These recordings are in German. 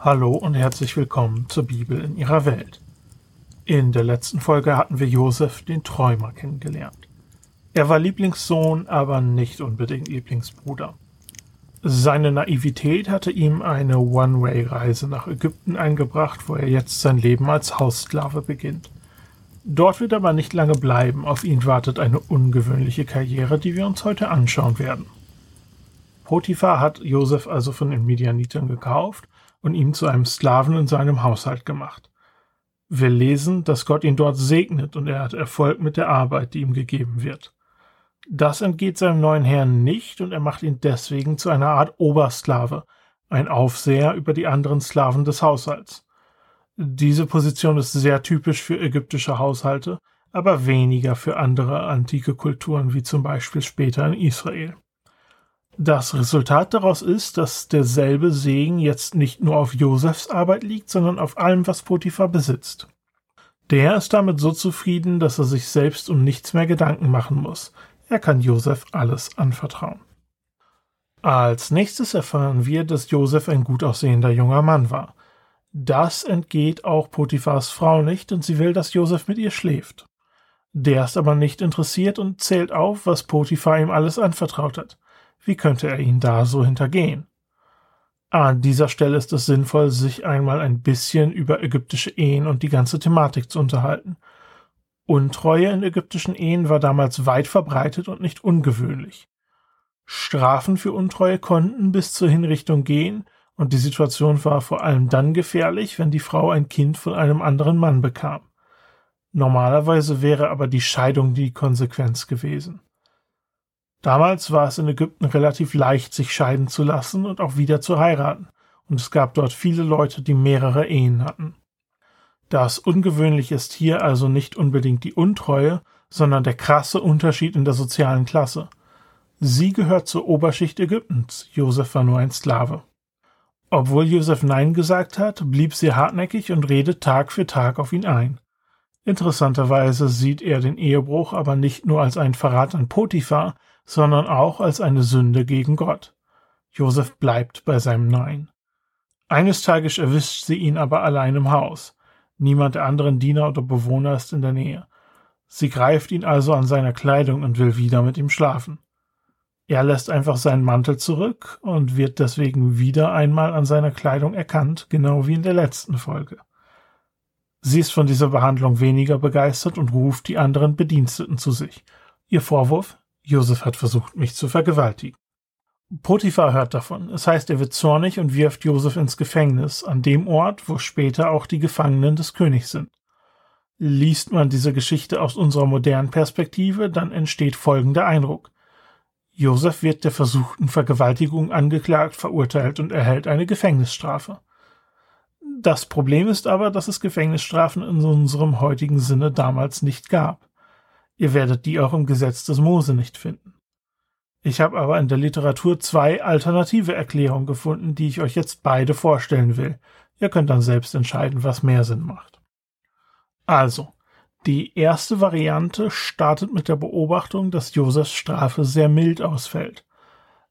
Hallo und herzlich willkommen zur Bibel in ihrer Welt. In der letzten Folge hatten wir Josef den Träumer kennengelernt. Er war Lieblingssohn, aber nicht unbedingt Lieblingsbruder. Seine Naivität hatte ihm eine One-Way-Reise nach Ägypten eingebracht, wo er jetzt sein Leben als Haussklave beginnt. Dort wird er aber nicht lange bleiben, auf ihn wartet eine ungewöhnliche Karriere, die wir uns heute anschauen werden. Potiphar hat Josef also von den Midianitern gekauft und ihn zu einem Sklaven in seinem Haushalt gemacht. Wir lesen, dass Gott ihn dort segnet und er hat Erfolg mit der Arbeit, die ihm gegeben wird. Das entgeht seinem neuen Herrn nicht und er macht ihn deswegen zu einer Art Obersklave, ein Aufseher über die anderen Sklaven des Haushalts. Diese Position ist sehr typisch für ägyptische Haushalte, aber weniger für andere antike Kulturen wie zum Beispiel später in Israel. Das Resultat daraus ist, dass derselbe Segen jetzt nicht nur auf Josefs Arbeit liegt, sondern auf allem, was Potiphar besitzt. Der ist damit so zufrieden, dass er sich selbst um nichts mehr Gedanken machen muss. Er kann Josef alles anvertrauen. Als nächstes erfahren wir, dass Josef ein gut aussehender junger Mann war. Das entgeht auch Potiphars Frau nicht und sie will, dass Josef mit ihr schläft. Der ist aber nicht interessiert und zählt auf, was Potiphar ihm alles anvertraut hat. Wie könnte er ihn da so hintergehen? An dieser Stelle ist es sinnvoll, sich einmal ein bisschen über ägyptische Ehen und die ganze Thematik zu unterhalten. Untreue in ägyptischen Ehen war damals weit verbreitet und nicht ungewöhnlich. Strafen für Untreue konnten bis zur Hinrichtung gehen, und die Situation war vor allem dann gefährlich, wenn die Frau ein Kind von einem anderen Mann bekam. Normalerweise wäre aber die Scheidung die Konsequenz gewesen. Damals war es in Ägypten relativ leicht, sich scheiden zu lassen und auch wieder zu heiraten, und es gab dort viele Leute, die mehrere Ehen hatten. Das Ungewöhnliche ist hier also nicht unbedingt die Untreue, sondern der krasse Unterschied in der sozialen Klasse. Sie gehört zur Oberschicht Ägyptens, Josef war nur ein Sklave. Obwohl Josef Nein gesagt hat, blieb sie hartnäckig und redet Tag für Tag auf ihn ein. Interessanterweise sieht er den Ehebruch aber nicht nur als einen Verrat an Potiphar, sondern auch als eine Sünde gegen Gott. Josef bleibt bei seinem Nein. Eines Tages erwischt sie ihn aber allein im Haus. Niemand der anderen Diener oder Bewohner ist in der Nähe. Sie greift ihn also an seiner Kleidung und will wieder mit ihm schlafen. Er lässt einfach seinen Mantel zurück und wird deswegen wieder einmal an seiner Kleidung erkannt, genau wie in der letzten Folge. Sie ist von dieser Behandlung weniger begeistert und ruft die anderen Bediensteten zu sich. Ihr Vorwurf, Josef hat versucht, mich zu vergewaltigen. Potiphar hört davon. Es heißt, er wird zornig und wirft Josef ins Gefängnis, an dem Ort, wo später auch die Gefangenen des Königs sind. Liest man diese Geschichte aus unserer modernen Perspektive, dann entsteht folgender Eindruck. Josef wird der versuchten Vergewaltigung angeklagt, verurteilt und erhält eine Gefängnisstrafe. Das Problem ist aber, dass es Gefängnisstrafen in unserem heutigen Sinne damals nicht gab. Ihr werdet die auch im Gesetz des Mose nicht finden. Ich habe aber in der Literatur zwei alternative Erklärungen gefunden, die ich euch jetzt beide vorstellen will. Ihr könnt dann selbst entscheiden, was mehr Sinn macht. Also, die erste Variante startet mit der Beobachtung, dass Josefs Strafe sehr mild ausfällt.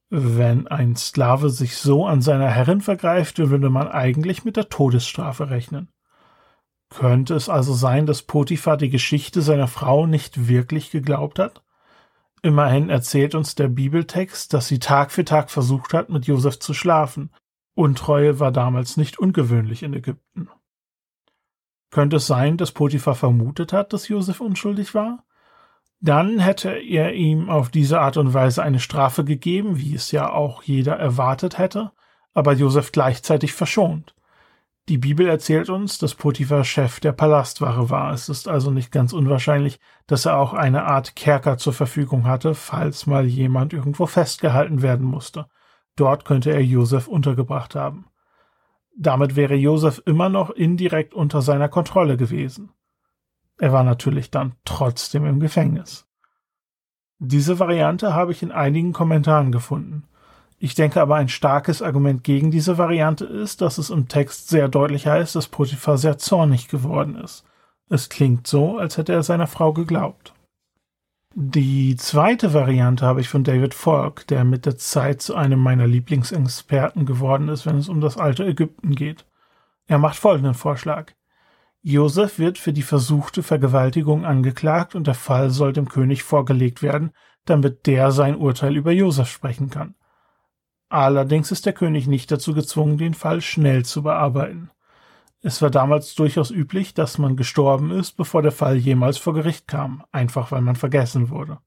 Wenn ein Sklave sich so an seiner Herrin vergreift, würde man eigentlich mit der Todesstrafe rechnen. Könnte es also sein, dass Potiphar die Geschichte seiner Frau nicht wirklich geglaubt hat? Immerhin erzählt uns der Bibeltext, dass sie Tag für Tag versucht hat, mit Josef zu schlafen. Untreue war damals nicht ungewöhnlich in Ägypten. Könnte es sein, dass Potiphar vermutet hat, dass Josef unschuldig war? Dann hätte er ihm auf diese Art und Weise eine Strafe gegeben, wie es ja auch jeder erwartet hätte, aber Josef gleichzeitig verschont. Die Bibel erzählt uns, dass Potiphar Chef der Palastwache war. Es ist also nicht ganz unwahrscheinlich, dass er auch eine Art Kerker zur Verfügung hatte, falls mal jemand irgendwo festgehalten werden musste. Dort könnte er Josef untergebracht haben. Damit wäre Josef immer noch indirekt unter seiner Kontrolle gewesen. Er war natürlich dann trotzdem im Gefängnis. Diese Variante habe ich in einigen Kommentaren gefunden. Ich denke aber ein starkes Argument gegen diese Variante ist, dass es im Text sehr deutlich heißt, dass Potiphar sehr zornig geworden ist. Es klingt so, als hätte er seiner Frau geglaubt. Die zweite Variante habe ich von David Falk, der mit der Zeit zu einem meiner Lieblingsexperten geworden ist, wenn es um das alte Ägypten geht. Er macht folgenden Vorschlag. Josef wird für die versuchte Vergewaltigung angeklagt und der Fall soll dem König vorgelegt werden, damit der sein Urteil über Josef sprechen kann. Allerdings ist der König nicht dazu gezwungen, den Fall schnell zu bearbeiten. Es war damals durchaus üblich, dass man gestorben ist, bevor der Fall jemals vor Gericht kam, einfach weil man vergessen wurde.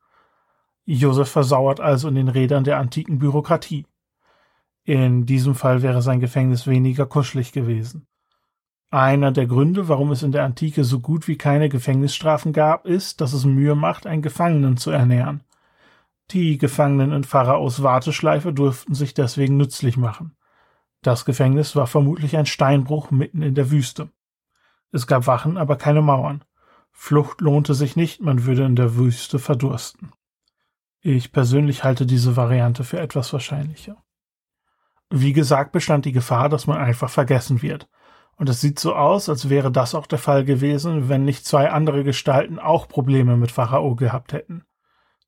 Josef versauert also in den Rädern der antiken Bürokratie. In diesem Fall wäre sein Gefängnis weniger kuschelig gewesen. Einer der Gründe, warum es in der Antike so gut wie keine Gefängnisstrafen gab, ist, dass es Mühe macht, einen Gefangenen zu ernähren. Die Gefangenen in Pharaos Warteschleife durften sich deswegen nützlich machen. Das Gefängnis war vermutlich ein Steinbruch mitten in der Wüste. Es gab Wachen, aber keine Mauern. Flucht lohnte sich nicht, man würde in der Wüste verdursten. Ich persönlich halte diese Variante für etwas wahrscheinlicher. Wie gesagt, bestand die Gefahr, dass man einfach vergessen wird. Und es sieht so aus, als wäre das auch der Fall gewesen, wenn nicht zwei andere Gestalten auch Probleme mit Pharao gehabt hätten.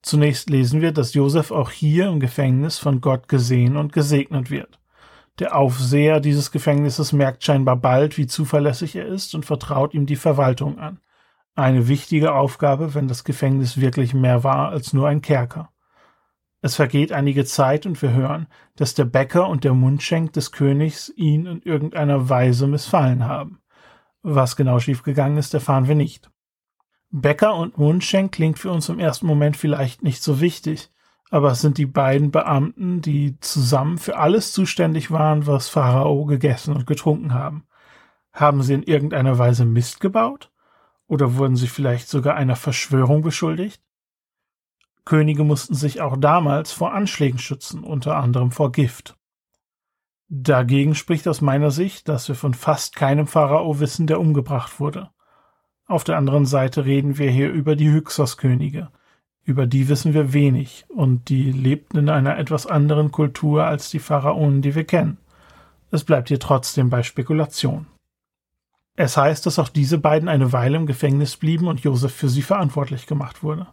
Zunächst lesen wir, dass Josef auch hier im Gefängnis von Gott gesehen und gesegnet wird. Der Aufseher dieses Gefängnisses merkt scheinbar bald, wie zuverlässig er ist und vertraut ihm die Verwaltung an. Eine wichtige Aufgabe, wenn das Gefängnis wirklich mehr war als nur ein Kerker. Es vergeht einige Zeit und wir hören, dass der Bäcker und der Mundschenk des Königs ihn in irgendeiner Weise missfallen haben. Was genau schiefgegangen ist, erfahren wir nicht. Bäcker und Mundschenk klingt für uns im ersten Moment vielleicht nicht so wichtig, aber es sind die beiden Beamten, die zusammen für alles zuständig waren, was Pharao gegessen und getrunken haben. Haben sie in irgendeiner Weise Mist gebaut? Oder wurden sie vielleicht sogar einer Verschwörung beschuldigt? Könige mussten sich auch damals vor Anschlägen schützen, unter anderem vor Gift. Dagegen spricht aus meiner Sicht, dass wir von fast keinem Pharao wissen, der umgebracht wurde. Auf der anderen Seite reden wir hier über die Hyksos-Könige, über die wissen wir wenig und die lebten in einer etwas anderen Kultur als die Pharaonen, die wir kennen. Es bleibt hier trotzdem bei Spekulation. Es heißt, dass auch diese beiden eine Weile im Gefängnis blieben und Josef für sie verantwortlich gemacht wurde.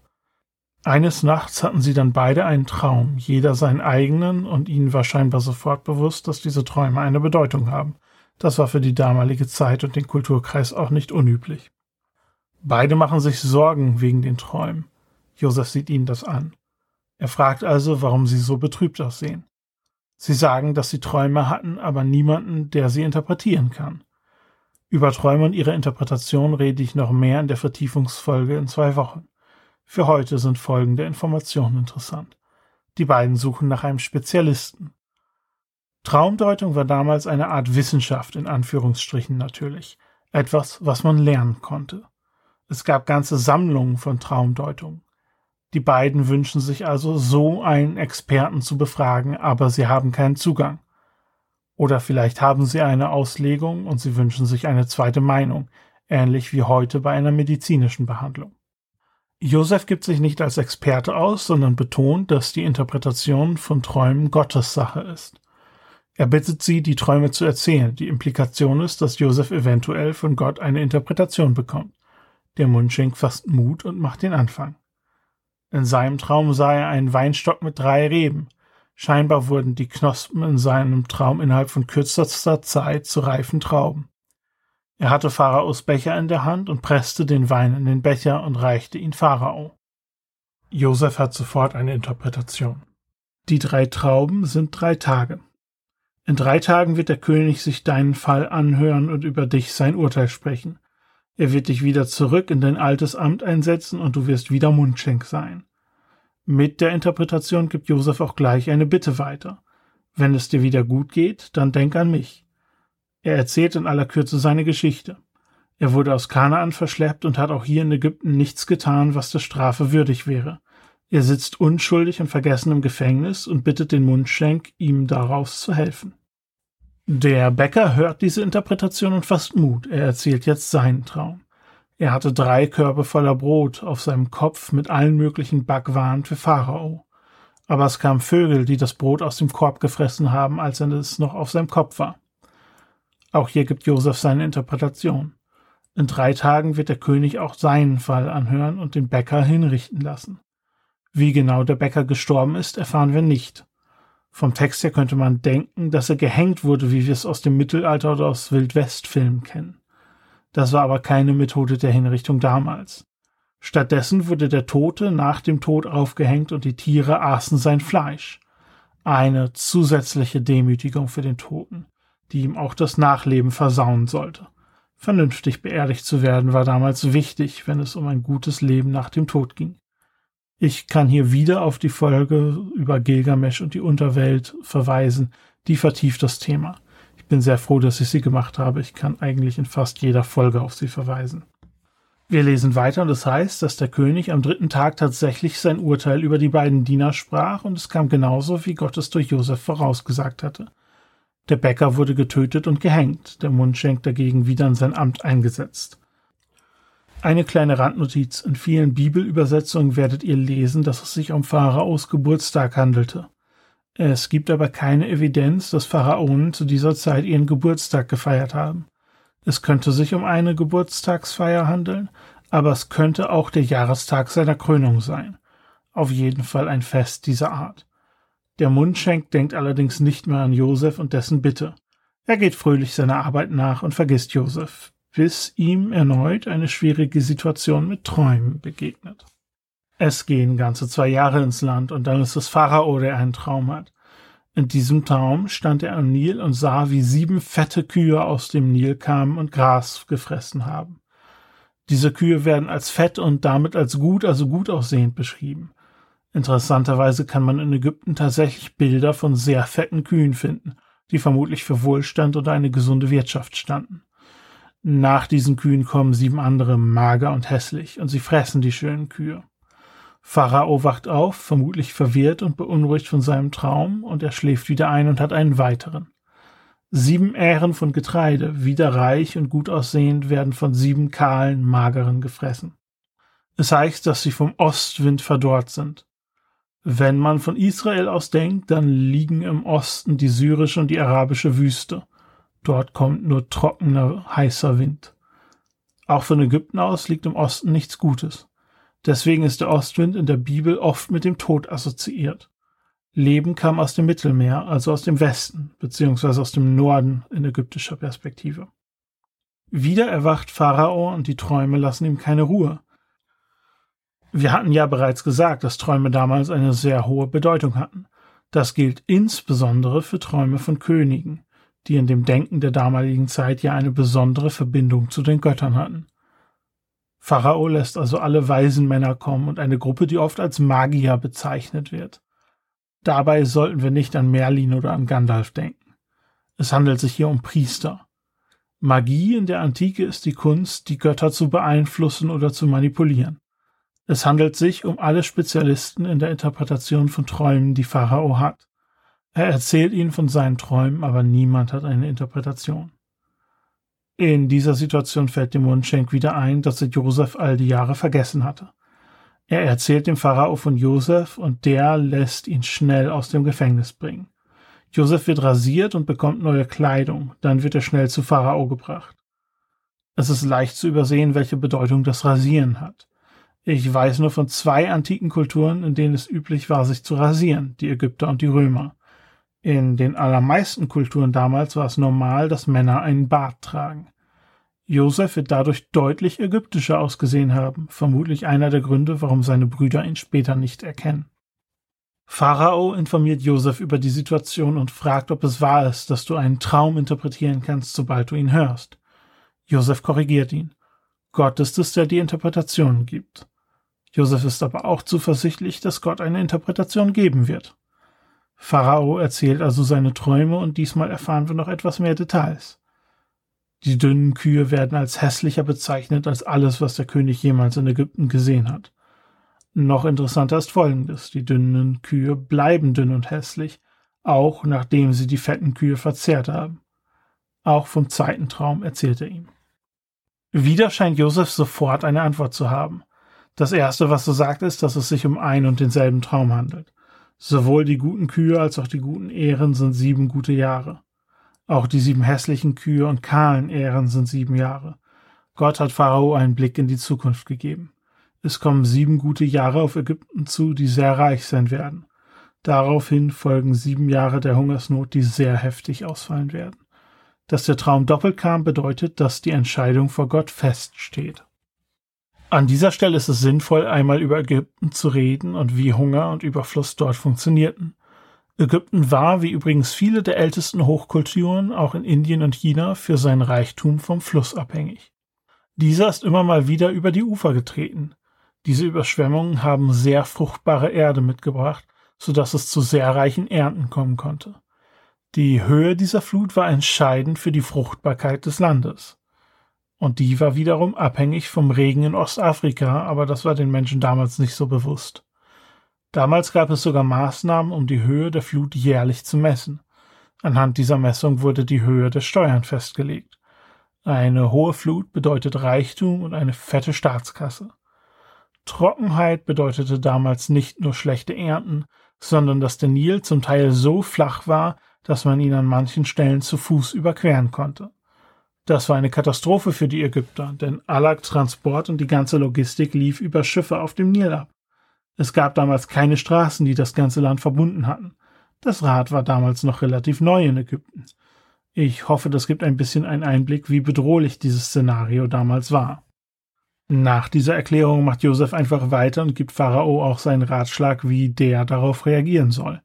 Eines Nachts hatten sie dann beide einen Traum, jeder seinen eigenen, und ihnen war scheinbar sofort bewusst, dass diese Träume eine Bedeutung haben. Das war für die damalige Zeit und den Kulturkreis auch nicht unüblich. Beide machen sich Sorgen wegen den Träumen. Josef sieht ihnen das an. Er fragt also, warum sie so betrübt aussehen. Sie sagen, dass sie Träume hatten, aber niemanden, der sie interpretieren kann. Über Träume und ihre Interpretation rede ich noch mehr in der Vertiefungsfolge in zwei Wochen. Für heute sind folgende Informationen interessant. Die beiden suchen nach einem Spezialisten. Traumdeutung war damals eine Art Wissenschaft, in Anführungsstrichen natürlich. Etwas, was man lernen konnte. Es gab ganze Sammlungen von Traumdeutungen. Die beiden wünschen sich also, so einen Experten zu befragen, aber sie haben keinen Zugang. Oder vielleicht haben sie eine Auslegung und sie wünschen sich eine zweite Meinung, ähnlich wie heute bei einer medizinischen Behandlung. Josef gibt sich nicht als Experte aus, sondern betont, dass die Interpretation von Träumen Gottes Sache ist. Er bittet sie, die Träume zu erzählen. Die Implikation ist, dass Josef eventuell von Gott eine Interpretation bekommt. Der Mundschenk fasst Mut und macht den Anfang. In seinem Traum sah er einen Weinstock mit drei Reben. Scheinbar wurden die Knospen in seinem Traum innerhalb von kürzester Zeit zu reifen Trauben. Er hatte Pharaos Becher in der Hand und presste den Wein in den Becher und reichte ihn Pharao. Josef hat sofort eine Interpretation. Die drei Trauben sind drei Tage. In drei Tagen wird der König sich deinen Fall anhören und über dich sein Urteil sprechen. Er wird dich wieder zurück in dein altes Amt einsetzen und du wirst wieder Mundschenk sein. Mit der Interpretation gibt Josef auch gleich eine Bitte weiter. Wenn es dir wieder gut geht, dann denk an mich. Er erzählt in aller Kürze seine Geschichte. Er wurde aus Kanaan verschleppt und hat auch hier in Ägypten nichts getan, was der Strafe würdig wäre. Er sitzt unschuldig und vergessen im Gefängnis und bittet den Mundschenk, ihm daraus zu helfen. Der Bäcker hört diese Interpretation und fasst Mut. Er erzählt jetzt seinen Traum. Er hatte drei Körbe voller Brot auf seinem Kopf mit allen möglichen Backwaren für Pharao. Aber es kamen Vögel, die das Brot aus dem Korb gefressen haben, als es noch auf seinem Kopf war. Auch hier gibt Josef seine Interpretation. In drei Tagen wird der König auch seinen Fall anhören und den Bäcker hinrichten lassen. Wie genau der Bäcker gestorben ist, erfahren wir nicht. Vom Text her könnte man denken, dass er gehängt wurde, wie wir es aus dem Mittelalter oder aus Wildwestfilmen kennen. Das war aber keine Methode der Hinrichtung damals. Stattdessen wurde der Tote nach dem Tod aufgehängt und die Tiere aßen sein Fleisch. Eine zusätzliche Demütigung für den Toten, die ihm auch das Nachleben versauen sollte. Vernünftig beerdigt zu werden war damals wichtig, wenn es um ein gutes Leben nach dem Tod ging. Ich kann hier wieder auf die Folge über Gilgamesch und die Unterwelt verweisen, die vertieft das Thema. Ich bin sehr froh, dass ich sie gemacht habe. Ich kann eigentlich in fast jeder Folge auf sie verweisen. Wir lesen weiter und es das heißt, dass der König am dritten Tag tatsächlich sein Urteil über die beiden Diener sprach und es kam genauso, wie Gott es durch Josef vorausgesagt hatte. Der Bäcker wurde getötet und gehängt, der Mundschenk dagegen wieder in sein Amt eingesetzt. Eine kleine Randnotiz. In vielen Bibelübersetzungen werdet ihr lesen, dass es sich um Pharaos Geburtstag handelte. Es gibt aber keine Evidenz, dass Pharaonen zu dieser Zeit ihren Geburtstag gefeiert haben. Es könnte sich um eine Geburtstagsfeier handeln, aber es könnte auch der Jahrestag seiner Krönung sein. Auf jeden Fall ein Fest dieser Art. Der Mundschenk denkt allerdings nicht mehr an Josef und dessen Bitte. Er geht fröhlich seiner Arbeit nach und vergisst Josef, bis ihm erneut eine schwierige Situation mit Träumen begegnet. Es gehen ganze zwei Jahre ins Land und dann ist es Pharao, der einen Traum hat. In diesem Traum stand er am Nil und sah, wie sieben fette Kühe aus dem Nil kamen und Gras gefressen haben. Diese Kühe werden als fett und damit als gut, also gut aussehend beschrieben. Interessanterweise kann man in Ägypten tatsächlich Bilder von sehr fetten Kühen finden, die vermutlich für Wohlstand oder eine gesunde Wirtschaft standen. Nach diesen Kühen kommen sieben andere mager und hässlich, und sie fressen die schönen Kühe. Pharao wacht auf, vermutlich verwirrt und beunruhigt von seinem Traum, und er schläft wieder ein und hat einen weiteren. Sieben Ähren von Getreide, wieder reich und gut aussehend, werden von sieben kahlen, mageren gefressen. Es heißt, dass sie vom Ostwind verdorrt sind. Wenn man von Israel aus denkt, dann liegen im Osten die syrische und die arabische Wüste. Dort kommt nur trockener, heißer Wind. Auch von Ägypten aus liegt im Osten nichts Gutes. Deswegen ist der Ostwind in der Bibel oft mit dem Tod assoziiert. Leben kam aus dem Mittelmeer, also aus dem Westen, beziehungsweise aus dem Norden in ägyptischer Perspektive. Wieder erwacht Pharao und die Träume lassen ihm keine Ruhe. Wir hatten ja bereits gesagt, dass Träume damals eine sehr hohe Bedeutung hatten. Das gilt insbesondere für Träume von Königen, die in dem Denken der damaligen Zeit ja eine besondere Verbindung zu den Göttern hatten. Pharao lässt also alle weisen Männer kommen und eine Gruppe, die oft als Magier bezeichnet wird. Dabei sollten wir nicht an Merlin oder an Gandalf denken. Es handelt sich hier um Priester. Magie in der Antike ist die Kunst, die Götter zu beeinflussen oder zu manipulieren. Es handelt sich um alle Spezialisten in der Interpretation von Träumen, die Pharao hat. Er erzählt ihnen von seinen Träumen, aber niemand hat eine Interpretation. In dieser Situation fällt dem Mundschenk wieder ein, dass er Josef all die Jahre vergessen hatte. Er erzählt dem Pharao von Josef und der lässt ihn schnell aus dem Gefängnis bringen. Josef wird rasiert und bekommt neue Kleidung, dann wird er schnell zu Pharao gebracht. Es ist leicht zu übersehen, welche Bedeutung das Rasieren hat. Ich weiß nur von zwei antiken Kulturen, in denen es üblich war, sich zu rasieren, die Ägypter und die Römer. In den allermeisten Kulturen damals war es normal, dass Männer einen Bart tragen. Josef wird dadurch deutlich ägyptischer ausgesehen haben, vermutlich einer der Gründe, warum seine Brüder ihn später nicht erkennen. Pharao informiert Josef über die Situation und fragt, ob es wahr ist, dass du einen Traum interpretieren kannst, sobald du ihn hörst. Josef korrigiert ihn. Gott ist es, der die Interpretation gibt. Josef ist aber auch zuversichtlich, dass Gott eine Interpretation geben wird. Pharao erzählt also seine Träume und diesmal erfahren wir noch etwas mehr Details. Die dünnen Kühe werden als hässlicher bezeichnet als alles, was der König jemals in Ägypten gesehen hat. Noch interessanter ist Folgendes. Die dünnen Kühe bleiben dünn und hässlich, auch nachdem sie die fetten Kühe verzehrt haben. Auch vom zweiten Traum erzählt er ihm. Wieder scheint Josef sofort eine Antwort zu haben. Das erste, was er sagt, ist, dass es sich um ein und denselben Traum handelt. Sowohl die guten Kühe als auch die guten Ähren sind sieben gute Jahre. Auch die sieben hässlichen Kühe und kahlen Ähren sind sieben Jahre. Gott hat Pharao einen Blick in die Zukunft gegeben. Es kommen sieben gute Jahre auf Ägypten zu, die sehr reich sein werden. Daraufhin folgen sieben Jahre der Hungersnot, die sehr heftig ausfallen werden. Dass der Traum doppelt kam, bedeutet, dass die Entscheidung vor Gott feststeht. An dieser Stelle ist es sinnvoll, einmal über Ägypten zu reden und wie Hunger und Überfluss dort funktionierten. Ägypten war, wie übrigens viele der ältesten Hochkulturen, auch in Indien und China, für sein Reichtum vom Fluss abhängig. Dieser ist immer mal wieder über die Ufer getreten. Diese Überschwemmungen haben sehr fruchtbare Erde mitgebracht, so dass es zu sehr reichen Ernten kommen konnte. Die Höhe dieser Flut war entscheidend für die Fruchtbarkeit des Landes. Und die war wiederum abhängig vom Regen in Ostafrika, aber das war den Menschen damals nicht so bewusst. Damals gab es sogar Maßnahmen, um die Höhe der Flut jährlich zu messen. Anhand dieser Messung wurde die Höhe der Steuern festgelegt. Eine hohe Flut bedeutet Reichtum und eine fette Staatskasse. Trockenheit bedeutete damals nicht nur schlechte Ernten, sondern dass der Nil zum Teil so flach war, dass man ihn an manchen Stellen zu Fuß überqueren konnte. Das war eine Katastrophe für die Ägypter, denn aller Transport und die ganze Logistik lief über Schiffe auf dem Nil ab. Es gab damals keine Straßen, die das ganze Land verbunden hatten. Das Rad war damals noch relativ neu in Ägypten. Ich hoffe, das gibt ein bisschen einen Einblick, wie bedrohlich dieses Szenario damals war. Nach dieser Erklärung macht Josef einfach weiter und gibt Pharao auch seinen Ratschlag, wie der darauf reagieren soll.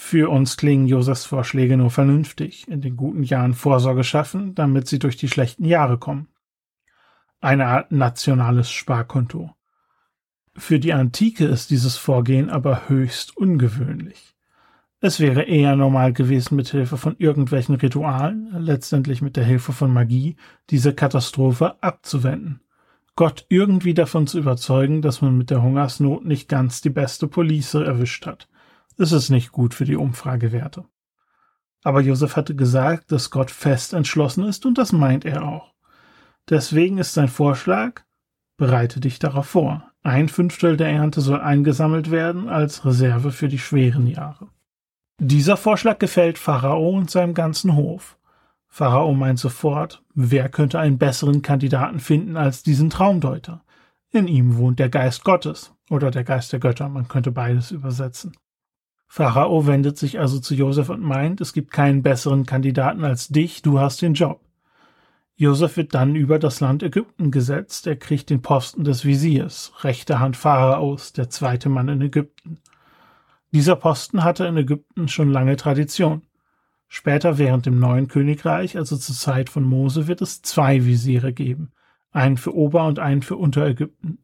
Für uns klingen Josefs Vorschläge nur vernünftig, in den guten Jahren Vorsorge schaffen, damit sie durch die schlechten Jahre kommen. Eine Art nationales Sparkonto. Für die Antike ist dieses Vorgehen aber höchst ungewöhnlich. Es wäre eher normal gewesen, mit Hilfe von irgendwelchen Ritualen, letztendlich mit der Hilfe von Magie, diese Katastrophe abzuwenden. Gott irgendwie davon zu überzeugen, dass man mit der Hungersnot nicht ganz die beste Police erwischt hat. Es ist nicht gut für die Umfragewerte. Aber Josef hatte gesagt, dass Gott fest entschlossen ist und das meint er auch. Deswegen ist sein Vorschlag, bereite dich darauf vor. Ein Fünftel der Ernte soll eingesammelt werden als Reserve für die schweren Jahre. Dieser Vorschlag gefällt Pharao und seinem ganzen Hof. Pharao meint sofort, wer könnte einen besseren Kandidaten finden als diesen Traumdeuter? In ihm wohnt der Geist Gottes oder der Geist der Götter, man könnte beides übersetzen. Pharao wendet sich also zu Josef und meint, es gibt keinen besseren Kandidaten als dich, du hast den Job. Josef wird dann über das Land Ägypten gesetzt. Er kriegt den Posten des Visiers, rechte Hand Pharaos, der zweite Mann in Ägypten. Dieser Posten hatte in Ägypten schon lange Tradition. Später während dem neuen Königreich, also zur Zeit von Mose, wird es zwei Visiere geben, einen für Ober- und einen für Unterägypten.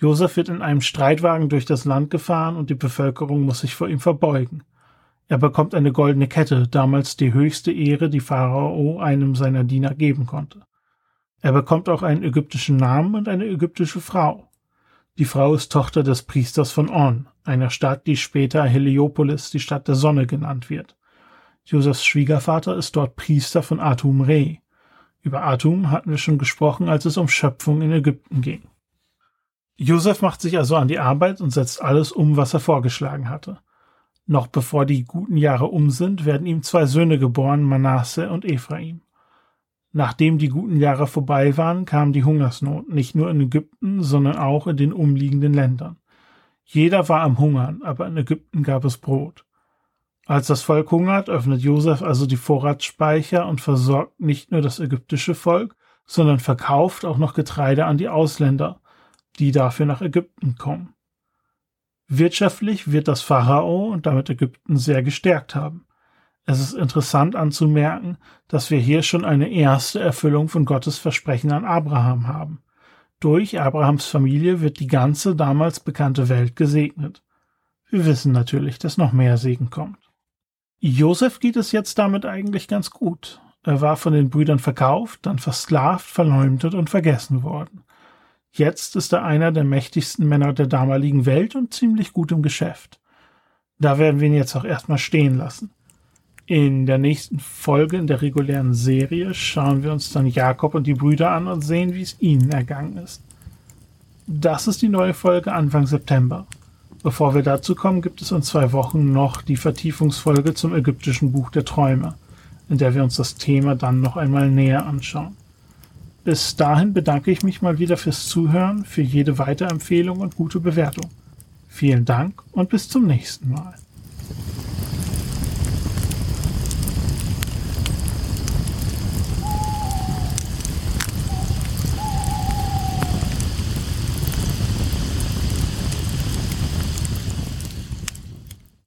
Josef wird in einem Streitwagen durch das Land gefahren und die Bevölkerung muss sich vor ihm verbeugen. Er bekommt eine goldene Kette, damals die höchste Ehre, die Pharao einem seiner Diener geben konnte. Er bekommt auch einen ägyptischen Namen und eine ägyptische Frau. Die Frau ist Tochter des Priesters von On, einer Stadt, die später Heliopolis, die Stadt der Sonne genannt wird. Josefs Schwiegervater ist dort Priester von Atum Re. Über Atum hatten wir schon gesprochen, als es um Schöpfung in Ägypten ging. Josef macht sich also an die Arbeit und setzt alles um, was er vorgeschlagen hatte. Noch bevor die guten Jahre um sind, werden ihm zwei Söhne geboren, Manasse und Ephraim. Nachdem die guten Jahre vorbei waren, kam die Hungersnot, nicht nur in Ägypten, sondern auch in den umliegenden Ländern. Jeder war am Hungern, aber in Ägypten gab es Brot. Als das Volk hungert, öffnet Josef also die Vorratsspeicher und versorgt nicht nur das ägyptische Volk, sondern verkauft auch noch Getreide an die Ausländer, die dafür nach Ägypten kommen. Wirtschaftlich wird das Pharao und damit Ägypten sehr gestärkt haben. Es ist interessant anzumerken, dass wir hier schon eine erste Erfüllung von Gottes Versprechen an Abraham haben. Durch Abrahams Familie wird die ganze damals bekannte Welt gesegnet. Wir wissen natürlich, dass noch mehr Segen kommt. Josef geht es jetzt damit eigentlich ganz gut. Er war von den Brüdern verkauft, dann versklavt, verleumdet und vergessen worden. Jetzt ist er einer der mächtigsten Männer der damaligen Welt und ziemlich gut im Geschäft. Da werden wir ihn jetzt auch erstmal stehen lassen. In der nächsten Folge in der regulären Serie schauen wir uns dann Jakob und die Brüder an und sehen, wie es ihnen ergangen ist. Das ist die neue Folge Anfang September. Bevor wir dazu kommen, gibt es in zwei Wochen noch die Vertiefungsfolge zum ägyptischen Buch der Träume, in der wir uns das Thema dann noch einmal näher anschauen. Bis dahin bedanke ich mich mal wieder fürs Zuhören, für jede Weiterempfehlung und gute Bewertung. Vielen Dank und bis zum nächsten Mal.